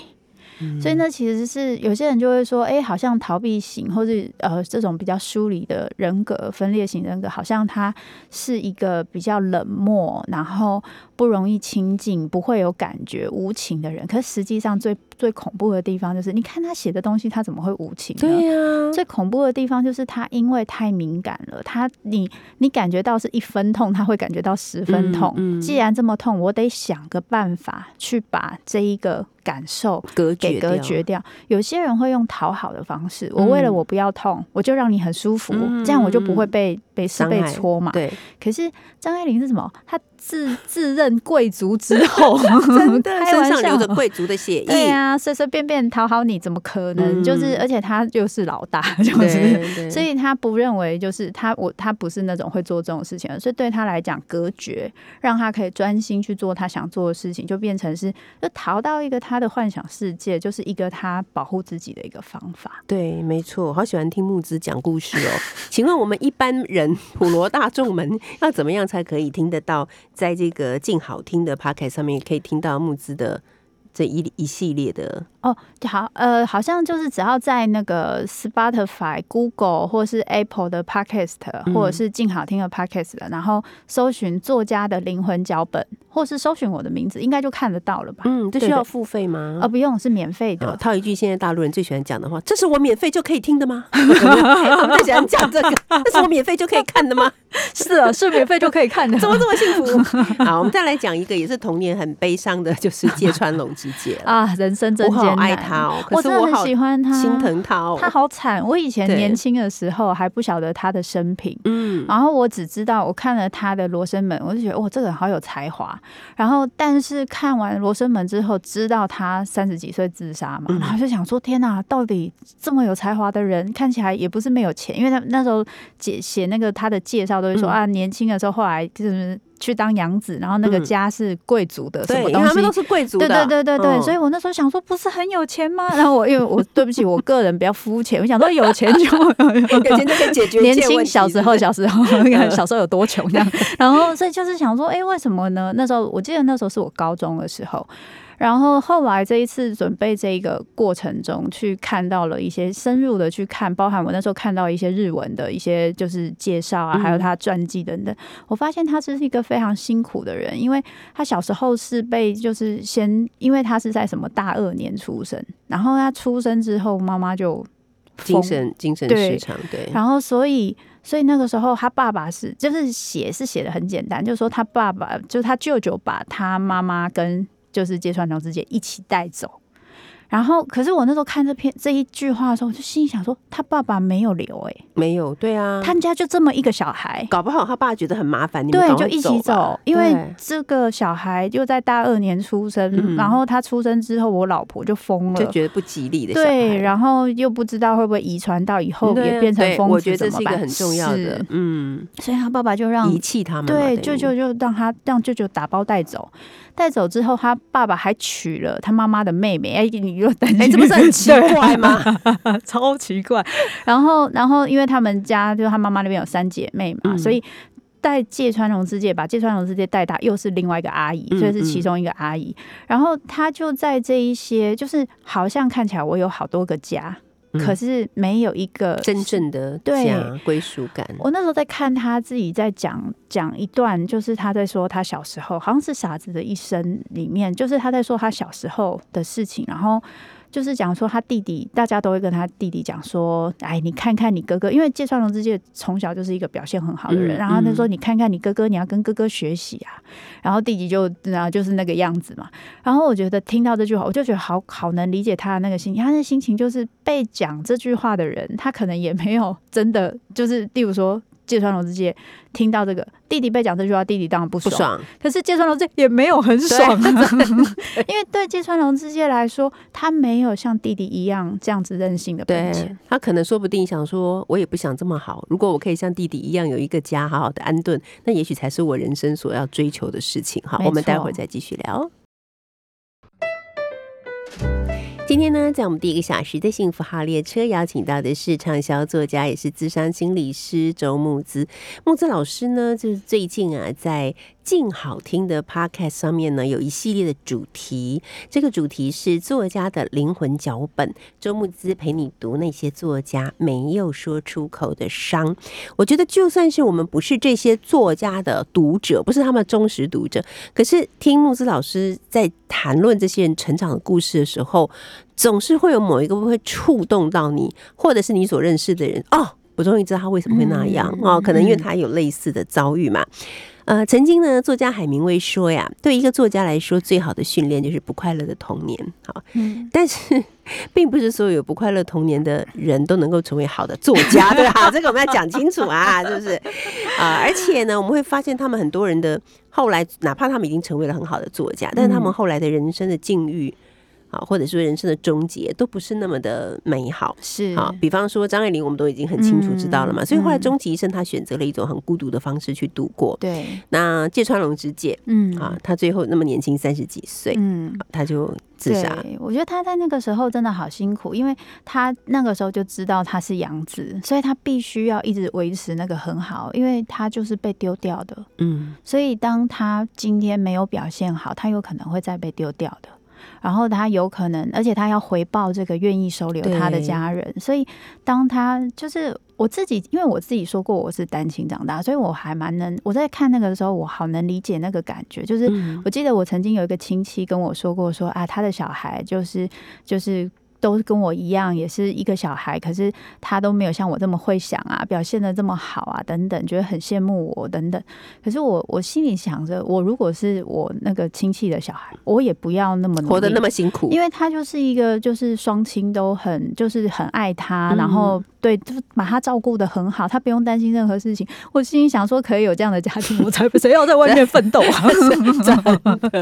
[SPEAKER 2] 嗯
[SPEAKER 4] 所以呢，其实是有些人就会说，哎、好像逃避型或是呃这种比较疏离的人格、分裂型人格，好像他是一个比较冷漠，然后不容易亲近，不会有感觉、无情的人。可是实际上最最恐怖的地方就是，你看他写的东西，他怎么会无情呢？
[SPEAKER 2] 对呀、
[SPEAKER 4] 最恐怖的地方就是他因为太敏感了，他你你感觉到是一分痛，他会感觉到十分痛。
[SPEAKER 2] 嗯嗯
[SPEAKER 4] 既然这么痛，我得想个办法去把这一个感受
[SPEAKER 2] 隔
[SPEAKER 4] 给隔
[SPEAKER 2] 绝掉
[SPEAKER 4] 掉。有些人会用讨好的方式，我为了
[SPEAKER 2] 嗯
[SPEAKER 4] 我不要痛，我就让你很舒服，
[SPEAKER 2] 嗯
[SPEAKER 4] 这样我就不会被被是被戳嘛。
[SPEAKER 2] 对，
[SPEAKER 4] 可是张爱玲是什么？她自 自认贵族之后，
[SPEAKER 2] 真的 身上流着贵族的血
[SPEAKER 4] 对
[SPEAKER 2] 液，
[SPEAKER 4] 啊，随随便便讨好你，怎么可能？
[SPEAKER 2] 嗯
[SPEAKER 4] 就是，而且他就是老大，就是。所以他不认为就是他我他不是那种会做这种事情的，所以对他来讲隔绝，让他可以专心去做他想做的事情，就变成是就逃到一个他的幻想世界，就是一个他保护自己的一个方法。
[SPEAKER 2] 对，没错，好喜欢听木子讲故事哦。请问我们一般人普罗大众们要怎么样才可以听得到，在这个静好听的 p o c k e t 上面可以听到木子的这一一系列的？
[SPEAKER 4] 哦，好，呃，好像就是只要在那个 Spotify、Google 或是 Apple 的 Podcast，、
[SPEAKER 2] 嗯
[SPEAKER 4] 或者是静好听的 Podcast，然后搜寻作家的灵魂脚本，或是搜寻我的名字，应该就看得到了吧？
[SPEAKER 2] 嗯，这需要付费吗？
[SPEAKER 4] 呃，不用，是免费
[SPEAKER 2] 哦
[SPEAKER 4] 的。
[SPEAKER 2] 套一句现在大陆人最喜欢讲的话：“这是我免费就可以听的吗？” 最喜欢讲这个：“这是我免费就可以看的吗？
[SPEAKER 4] 是啊，是免费就可以看的。
[SPEAKER 2] 怎么这么幸福？”好，我们再来讲一个也是童年很悲伤的，就是芥川龙之
[SPEAKER 4] 啊，人生真
[SPEAKER 2] 我好。爱他哦，可是我好
[SPEAKER 4] 喜欢他，
[SPEAKER 2] 心疼他哦。
[SPEAKER 4] 他好惨。我以前年轻的时候还不晓得他的生平，
[SPEAKER 2] 嗯，
[SPEAKER 4] 然后我只知道我看了他的《罗生门》，我就觉得哇，这个人好有才华。然后，但是看完《罗生门》之后，知道他三十几岁自杀嘛，
[SPEAKER 2] 嗯
[SPEAKER 4] 然后就想说：天哪，到底这么有才华的人，看起来也不是没有钱，因为他那时候写写那个他的介绍都会说、
[SPEAKER 2] 嗯
[SPEAKER 4] 啊，年轻的时候后来就是去当养子，然后那个
[SPEAKER 2] 嗯
[SPEAKER 4] 家是贵族的什，么东西
[SPEAKER 2] 因为他们都。是贵族的，
[SPEAKER 4] 对对对对对，
[SPEAKER 2] 嗯
[SPEAKER 4] 所以我那时候想说，不是很有钱吗？然后我因为我对不起，我个人比较肤浅，我想说有钱就
[SPEAKER 2] 有钱就可以解决
[SPEAKER 4] 年轻小时候，小时候，小时候有多穷这样。然后所以就是想说，哎、为什么呢？那时候我记得那时候是我高中的时候。然后后来这一次准备这一个过程中，去看到了一些深入的去看，包含我那时候看到一些日文的一些就是介绍啊，
[SPEAKER 2] 嗯。
[SPEAKER 4] 还有他传记等等。我发现他是一个非常辛苦的人，因为他小时候是被就是先，因为他是在什么大二年出生，然后他出生之后妈妈就
[SPEAKER 2] 精神精神失常，对，
[SPEAKER 4] 然后所以所以那个时候他爸爸是就是写是写的很简单，就是说他爸爸就是他舅舅把他妈妈跟就是芥川龙之介一起带走。然后，可是我那时候看这篇这一句话的时候，我就心里想说，他爸爸没有留哎、
[SPEAKER 2] 没有，对啊，
[SPEAKER 4] 他们家就这么一个小孩，
[SPEAKER 2] 搞不好他爸觉得很麻烦，你们
[SPEAKER 4] 对，就一起走，因为这个小孩又在大二年出生，
[SPEAKER 2] 嗯。
[SPEAKER 4] 然后他出生之后，我老婆就疯了，
[SPEAKER 2] 就觉得不吉利的，
[SPEAKER 4] 对，然后又不知道会不会遗传到以后也变成疯子，
[SPEAKER 2] 我觉得这是一个很重要的，嗯，
[SPEAKER 4] 所以他爸爸就让
[SPEAKER 2] 遗弃他们嘛，
[SPEAKER 4] 对舅舅就让他让舅舅打包带走，带走之后，他爸爸还娶了他妈妈的妹妹。哎，你又担心？
[SPEAKER 2] 哎，这不是很奇怪吗？
[SPEAKER 4] 超奇怪。然后，然后因为他们家就是他妈妈那边有三姐妹嘛，
[SPEAKER 2] 嗯
[SPEAKER 4] 所以。带芥川龙之介，把芥川龙之介带大，又是另外一个阿姨，
[SPEAKER 2] 嗯
[SPEAKER 4] 所以是其中一个阿姨。然后他就在这一些，就是好像看起来我有好多个家，
[SPEAKER 2] 嗯
[SPEAKER 4] 可是没有一个
[SPEAKER 2] 真正的
[SPEAKER 4] 对
[SPEAKER 2] 家归属感。
[SPEAKER 4] 我那时候在看他自己在讲讲一段，就是他在说他小时候，好像是《傻子的一生》里面，就是他在说他小时候的事情，然后。就是讲说他弟弟，大家都会跟他弟弟讲说：“哎，你看看你哥哥，因为芥川龙之介从小就是一个表现很好的人，
[SPEAKER 2] 嗯
[SPEAKER 4] 然后他
[SPEAKER 2] 嗯
[SPEAKER 4] 说你看看你哥哥，你要跟哥哥学习啊。”然后弟弟就然后就是那个样子嘛。然后我觉得听到这句话，我就觉得好好能理解他的那个心情。他的心情就是被讲这句话的人，他可能也没有真的就是，例如说芥川龙之介听到这个弟弟被讲这句话，弟弟当然不爽。
[SPEAKER 2] 不爽，
[SPEAKER 4] 可是芥川龙之介也没有很爽啊，因为对芥川龙之介来说，他没有像弟弟一样这样子任性的本
[SPEAKER 2] 对
[SPEAKER 4] 钱。
[SPEAKER 2] 他可能说不定想说，我也不想这么好。如果我可以像弟弟一样有一个家，好好的安顿，那也许才是我人生所要追求的事情。好，我们待会儿再继续聊。今天呢，在我们第一个小时的幸福号列车，邀请到的是畅销作家，也是资深心理师周木子。木子老师呢，就是最近啊，在静好听的 Podcast 上面呢，有一系列的主题。这个主题是作家的灵魂脚本。周木之陪你读那些作家没有说出口的伤。我觉得，就算是我们不是这些作家的读者，不是他们的忠实读者，可是听木之老师在谈论这些人成长的故事的时候，总是会有某一个会触动到你，或者是你所认识的人哦。我终于知道他为什么会那样、
[SPEAKER 4] 嗯
[SPEAKER 2] 哦，可能因为他有类似的遭遇嘛。呃，曾经呢，作家海明威说呀，对一个作家来说，最好的训练就是不快乐的童年。好，
[SPEAKER 4] 嗯，
[SPEAKER 2] 但是并不是所有有不快乐童年的人都能够成为好的作家，对吧？这个我们要讲清楚啊，是不是？啊、而且呢，我们会发现他们很多人的后来，哪怕他们已经成为了很好的作家，但是他们
[SPEAKER 4] 嗯
[SPEAKER 2] 后来的人生的境遇。啊，或者说人生的终结都不是那么的美好。
[SPEAKER 4] 是
[SPEAKER 2] 啊，比方说张爱玲，我们都已经很清楚知道了嘛，
[SPEAKER 4] 嗯
[SPEAKER 2] 所以后来
[SPEAKER 4] 嗯
[SPEAKER 2] 终其一生，她选择了一种很孤独的方式去度过。
[SPEAKER 4] 对，
[SPEAKER 2] 那芥川龙之介
[SPEAKER 4] 嗯
[SPEAKER 2] 啊，他最后那么年轻，三十几岁，
[SPEAKER 4] 嗯，
[SPEAKER 2] 他就自杀。
[SPEAKER 4] 我觉得他在那个时候真的好辛苦，因为他那个时候就知道他是养子，所以他必须要一直维持那个很好，因为他就是被丢掉的。
[SPEAKER 2] 嗯，
[SPEAKER 4] 所以当他今天没有表现好，他有可能会再被丢掉的。然后他有可能，而且他要回报这个愿意收留他的家人，所以当他就是我自己，因为我自己说过我是单亲长大，所以我还蛮能我在看那个的时候，我好能理解那个感觉，就是
[SPEAKER 2] 嗯
[SPEAKER 4] 我记得我曾经有一个亲戚跟我说过说啊，他的小孩就是就是。都跟我一样，也是一个小孩，可是他都没有像我这么会想啊，表现的这么好啊，等等，觉得很羡慕我等等。可是我我心里想着，我如果是我那个亲戚的小孩，我也不要那么
[SPEAKER 2] 活得那么辛苦，
[SPEAKER 4] 因为他就是一个，就是双亲都很，就是很爱他，
[SPEAKER 2] 嗯
[SPEAKER 4] 然后对，就把他照顾的很好，他不用担心任何事情。我心里想说，可以有这样的家庭，我才谁要在外面奋斗啊？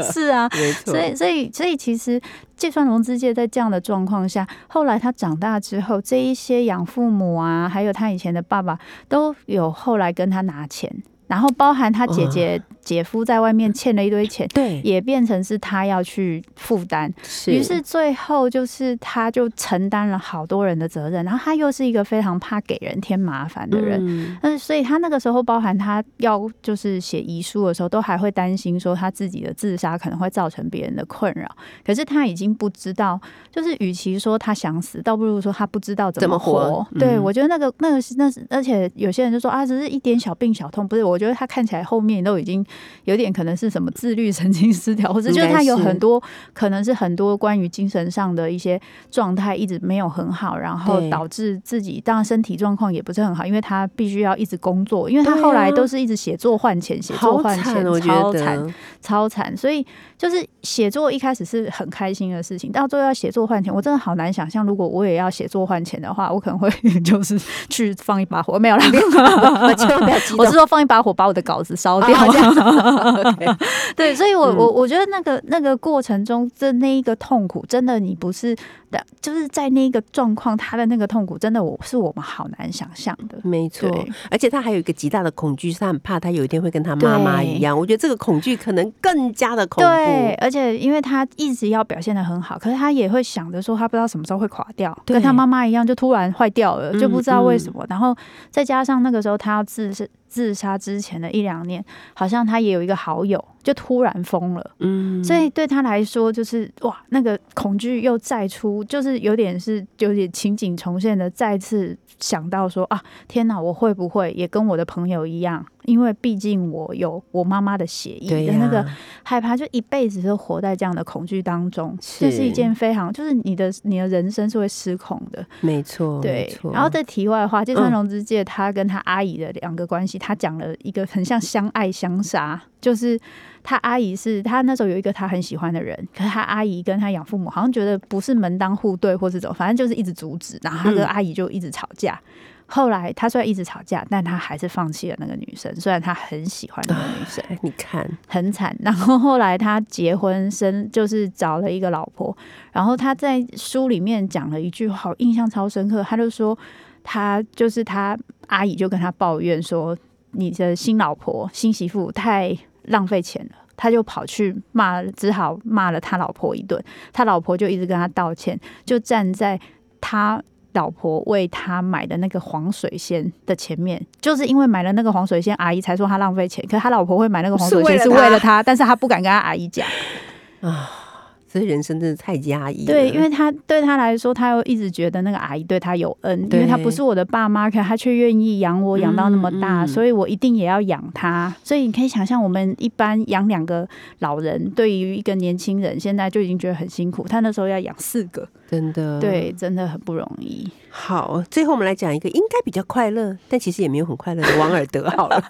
[SPEAKER 4] 是啊，所以，所以，所以，其实芥川龙之介在这样的状况后来他长大之后，这一些养父母啊，还有他以前的爸爸，都有后来跟他拿钱，然后包含他姐姐、姐夫在外面欠了一堆钱，
[SPEAKER 2] 对，
[SPEAKER 4] 也变成是他要去负担。
[SPEAKER 2] 是
[SPEAKER 4] 于是最后就是他就承担了好多人的责任，然后他又是一个非常怕给人添麻烦的人。
[SPEAKER 2] 嗯
[SPEAKER 4] 但是，所以他那个时候，包含他要就是写遗书的时候，都还会担心说他自己的自杀可能会造成别人的困扰。可是他已经不知道，就是与其说他想死，倒不如说他不知道怎
[SPEAKER 2] 怎么
[SPEAKER 4] 么活。对我觉得那个那个是那是，而且有些人就说啊，只是一点小病小痛，不是？我觉得他看起来后面都已经有点可能是什么自律神经失调，或者就是他有很多可能是很多关于精神上的一些状态一直没有很好，然后导致自己当然身体状况也不是很好，因为他必须要一直工作，因为他后来都是一直写作换钱，写作换钱，，
[SPEAKER 2] 我觉
[SPEAKER 4] 超惨超惨。所以就是写作一开始是很开心的事情，到最后要写作换钱，我真的好难想象，如果我也要写作换钱的话，我可能会 就是去放一把火，没有啦，
[SPEAKER 2] 我千万不要激动。
[SPEAKER 4] 我是说放一把火把我的稿子烧掉。
[SPEAKER 2] 啊这样
[SPEAKER 4] 对，所以我
[SPEAKER 2] 嗯。
[SPEAKER 4] 我我觉得那个那个过程中，的那一个痛苦，真的你不是就是在那个状况，他的那个痛苦，真的我是我们好难想象的。
[SPEAKER 2] 没错，而且他还有一个极大的恐惧，是他很怕他有一天会跟他妈妈一样。我觉得这个恐惧可能更加的恐
[SPEAKER 4] 对，而且因为他一直要表现的很好，可是他也会想着说，他不知道什么时候会垮掉，跟他妈妈一样，就突然坏掉了，
[SPEAKER 2] 嗯
[SPEAKER 4] 就不知道为什么。然后再加上那个时候他要自杀自杀之前的一两年，好像他也有一个好友就突然疯了，
[SPEAKER 2] 嗯
[SPEAKER 4] 所以对他来说就是哇，那个恐惧又再出，就是有点是有点情景重现的，再次想到说啊，天哪，我会不会也跟我的朋友一样？因为毕竟我有我妈妈的血
[SPEAKER 2] 对呀
[SPEAKER 4] 液的那个害怕，就一辈子都活在这样的恐惧当中，
[SPEAKER 2] 是
[SPEAKER 4] 这是一件非常就是你的你的人生是会失控的。
[SPEAKER 2] 没错，
[SPEAKER 4] 对然后在题外话，芥川
[SPEAKER 2] 嗯
[SPEAKER 4] 龙之介他跟他阿姨的两个关系，他讲了一个很像相爱相杀，就是他阿姨是他那时候有一个他很喜欢的人，可是他阿姨跟他养父母好像觉得不是门当户对或是怎么，反正就是一直阻止，然后他跟
[SPEAKER 2] 嗯
[SPEAKER 4] 阿姨就一直吵架。后来他虽然一直吵架，但他还是放弃了那个女生，虽然他很喜欢那个女生。
[SPEAKER 2] 哎你看，
[SPEAKER 4] 很惨。然后后来他结婚生，就是找了一个老婆。然后他在书里面讲了一句话，印象超深刻。他就说，他就是他阿姨就跟他抱怨说，你的新老婆、新媳妇太浪费钱了。他就跑去骂，只好骂了他老婆一顿。他老婆就一直跟他道歉，就站在他。老婆为他买的那个黄水仙的前面，就是因为买了那个黄水仙，阿姨才说他浪费钱。可是他老婆会买那个黄水仙是
[SPEAKER 2] 是为了他
[SPEAKER 4] 为了他，但是他不敢跟他阿姨讲。
[SPEAKER 2] 这人生真的太压抑。
[SPEAKER 4] 对，因为他对他来说，他又一直觉得那个阿姨对他有恩，因为他不是我的爸妈，可他却愿意养我，养到那么大，所以我一定也要养他。所以你可以想象，我们一般养两个老人，对于一个年轻人，现在就已经觉得很辛苦。他那时候要养四个，
[SPEAKER 2] 真的
[SPEAKER 4] 对，真的很不容易。
[SPEAKER 2] 好，最后我们来讲一个应该比较快乐，但其实也没有很快乐的王尔德。好了，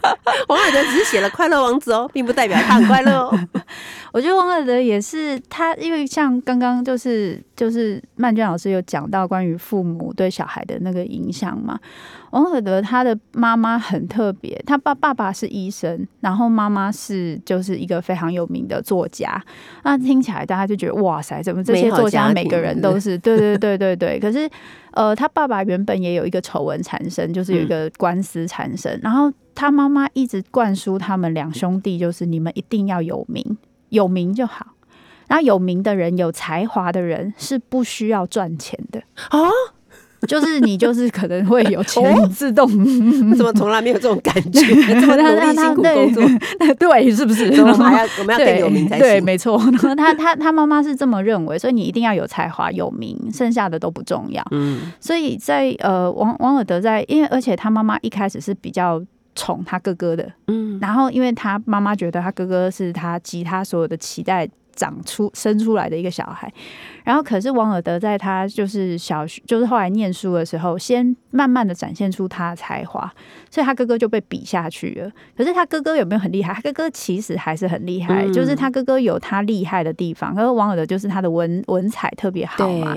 [SPEAKER 2] 王尔德只是写了《快乐王子》哦，并不代表他很快乐哦。
[SPEAKER 4] 我觉得王尔德也是他，因为像刚刚就是就是曼娟老师有讲到关于父母对小孩的那个影响嘛。王尔德他的妈妈很特别，他爸爸爸是医生，然后妈妈是就是一个非常有名的作家。那听起来大家就觉得哇塞，怎么这些作家每个人都是 对对对对对。可是呃，他爸爸原本也有一个丑闻缠身，就是有一个官司缠身，然后他妈妈一直灌输他们两兄弟，就是你们一定要有名。有名就好。然后有名的人、有才华的人是不需要赚钱的
[SPEAKER 2] 啊，
[SPEAKER 4] 就是你就是可能会有
[SPEAKER 2] 哦
[SPEAKER 4] 钱自动，
[SPEAKER 2] 我怎么从来没有这种感觉？这么努力辛苦工作，
[SPEAKER 4] 对，是不是？
[SPEAKER 2] 我们还要我们要更有名才行。
[SPEAKER 4] 对，没错。他他他妈妈是这么认为，所以你一定要有才华、有名，剩下的都不重要。
[SPEAKER 2] 嗯，
[SPEAKER 4] 所以在呃王王尔德在，因为而且他妈妈一开始是比较宠他哥哥的，
[SPEAKER 2] 嗯，
[SPEAKER 4] 然后因为他妈妈觉得他哥哥是他集他所有的期待长出生出来的一个小孩，然后可是王尔德在他就是小学就是后来念书的时候，先慢慢的展现出他的才华，所以他哥哥就被比下去了。可是他哥哥有没有很厉害？他哥哥其实还是很厉害，
[SPEAKER 2] 嗯
[SPEAKER 4] 就是他哥哥有他厉害的地方，可是王尔德就是他的文文采特别好嘛。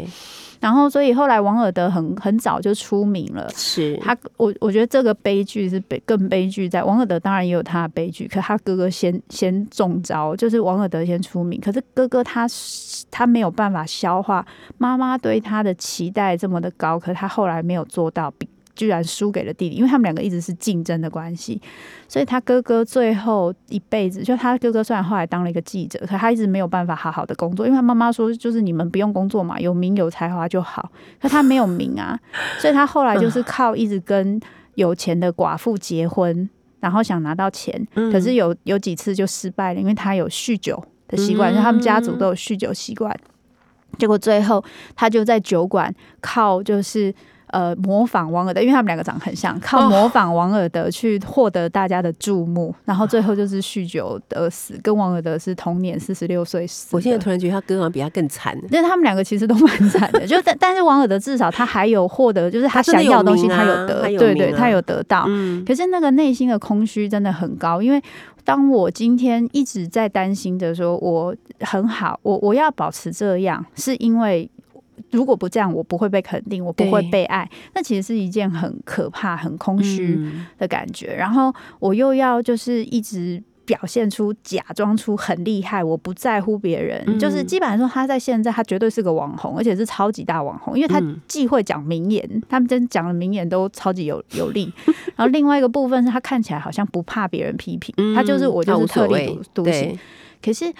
[SPEAKER 2] 对，
[SPEAKER 4] 然后所以后来王尔德很很早就出名了。
[SPEAKER 2] 是
[SPEAKER 4] 他我我觉得这个悲剧是悲更悲剧在王尔德当然也有他的悲剧，可他哥哥先先中招，就是王尔德先出名，可是哥哥他他没有办法消化妈妈对他的期待这么的高，可他后来没有做到，比居然输给了弟弟，因为他们两个一直是竞争的关系，所以他哥哥最后一辈子，就他哥哥虽然后来当了一个记者，可他一直没有办法好好的工作，因为他妈妈说就是你们不用工作嘛，有名有才华就好，可他没有名啊，所以他后来就是靠一直跟有钱的寡妇结婚，然后想拿到钱，
[SPEAKER 2] 嗯。
[SPEAKER 4] 可是有有几次就失败了，因为他有酗酒的习惯，
[SPEAKER 2] 嗯。
[SPEAKER 4] 就他们家族都有酗酒习惯。结果最后他就在酒馆靠就是呃模仿王尔德，因为他们两个长得很像，靠
[SPEAKER 2] 哦
[SPEAKER 4] 模仿王尔德去获得大家的注目，然后最后就是酗酒而死，跟王尔德是同年四十六岁死。
[SPEAKER 2] 我现在突然觉得他哥好像比他更惨。
[SPEAKER 4] 因为他们两个其实都蛮惨的，就但但是王尔德至少他还有获得，就是他想要的东西他有得，对对，他有得到。
[SPEAKER 2] 嗯，
[SPEAKER 4] 可是那个内心的空虚真的很高，因为当我今天一直在担心着说我很好，我我要保持这样，是因为。如果不这样，我不会被肯定，我不会被爱，那其实是一件很可怕、很空虚
[SPEAKER 2] 嗯。
[SPEAKER 4] 的感觉。然后我又要就是一直表现出、假装出很厉害，我不在乎别人，
[SPEAKER 2] 嗯。
[SPEAKER 4] 就是基本上说他在现在他绝对是个网红，而且是超级大网红，因为他
[SPEAKER 2] 嗯。
[SPEAKER 4] 既会讲名言，他们真讲的名言都超级有 有力。然后另外一个部分是他看起来好像不怕别人批评，他就是我就是特立独独行。可是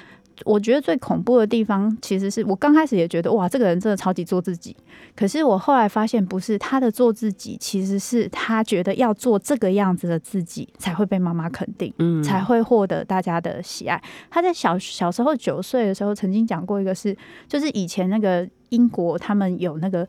[SPEAKER 4] 我觉得最恐怖的地方，其实是我刚开始也觉得哇，这个人真的超级做自己。可是我后来发现，不是他的做自己，其实是他觉得要做这个样子的自己，才会被妈妈肯定，
[SPEAKER 2] 嗯
[SPEAKER 4] 才会获得大家的喜爱。他在小小时候九岁的时候，曾经讲过一个事，就是以前那个英国他们有那个，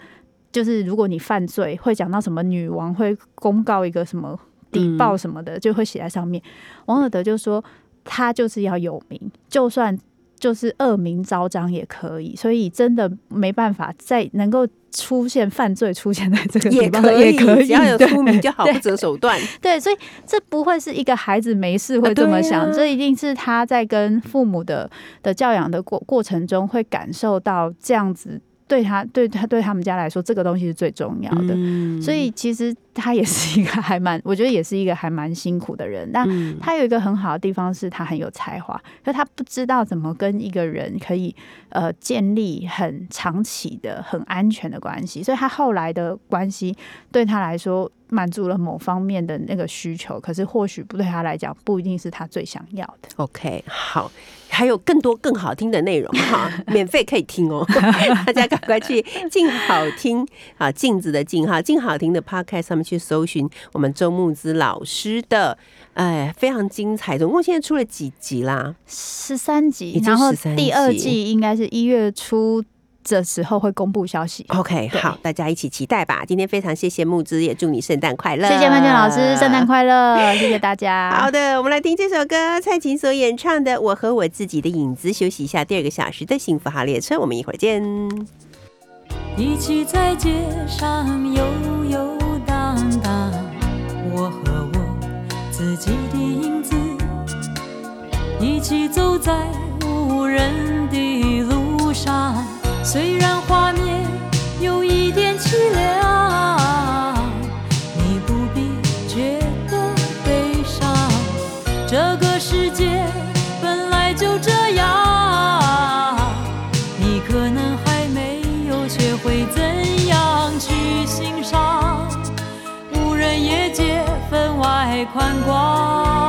[SPEAKER 4] 就是如果你犯罪，会讲到什么女王会公告一个什么底报什么的，就会写在上面。王尔德就说，他就是要有名，就算就是恶名昭彰也可以，所以真的没办法再能够出现犯罪出现在这个地方
[SPEAKER 2] 也可以，
[SPEAKER 4] 也可以，
[SPEAKER 2] 只要有出名就好，不择手段。
[SPEAKER 4] 对，所以这不会是一个孩子没事会这么想，
[SPEAKER 2] 啊啊
[SPEAKER 4] 这一定是他在跟父母的的教养的过过程中会感受到这样子。对他，对他，对他们家来说，这个东西是最重要的。
[SPEAKER 2] 嗯
[SPEAKER 4] 所以其实他也是一个还蛮，我觉得也是一个还蛮辛苦的人。但
[SPEAKER 2] 嗯
[SPEAKER 4] 他有一个很好的地方是他很有才华，可他不知道怎么跟一个人可以呃建立很长期的、很安全的关系，所以他后来的关系对他来说满足了某方面的那个需求，可是或许不对他来讲不一定是他最想要的。
[SPEAKER 2] OK，好，还有更多更好听的内容哈，免费可以听哦，大家赶快去静好听啊，镜子的镜哈，静好听的 Podcast 上面去搜寻我们周木之老师的，哎，非常精彩，总共现在出了几集啦？
[SPEAKER 4] 十三
[SPEAKER 2] 已
[SPEAKER 4] 集，
[SPEAKER 2] 经
[SPEAKER 4] 然后第二季应该是一月初的时候会公布消息。
[SPEAKER 2] OK，好，大家一起期待吧。今天非常谢谢木之，也祝你圣诞快乐，
[SPEAKER 4] 谢谢曼娟老师，圣诞快乐，谢谢大家。
[SPEAKER 2] 好的，我们来听这首歌，蔡琴所演唱的《我和我自己的影子》。休息一下，第二个小时的幸福号列车，我们一会儿见。
[SPEAKER 5] 一起在街上游游看到，我和我自己的影子，一起走在无人的路上。虽然画面有一点凄凉，外宽广。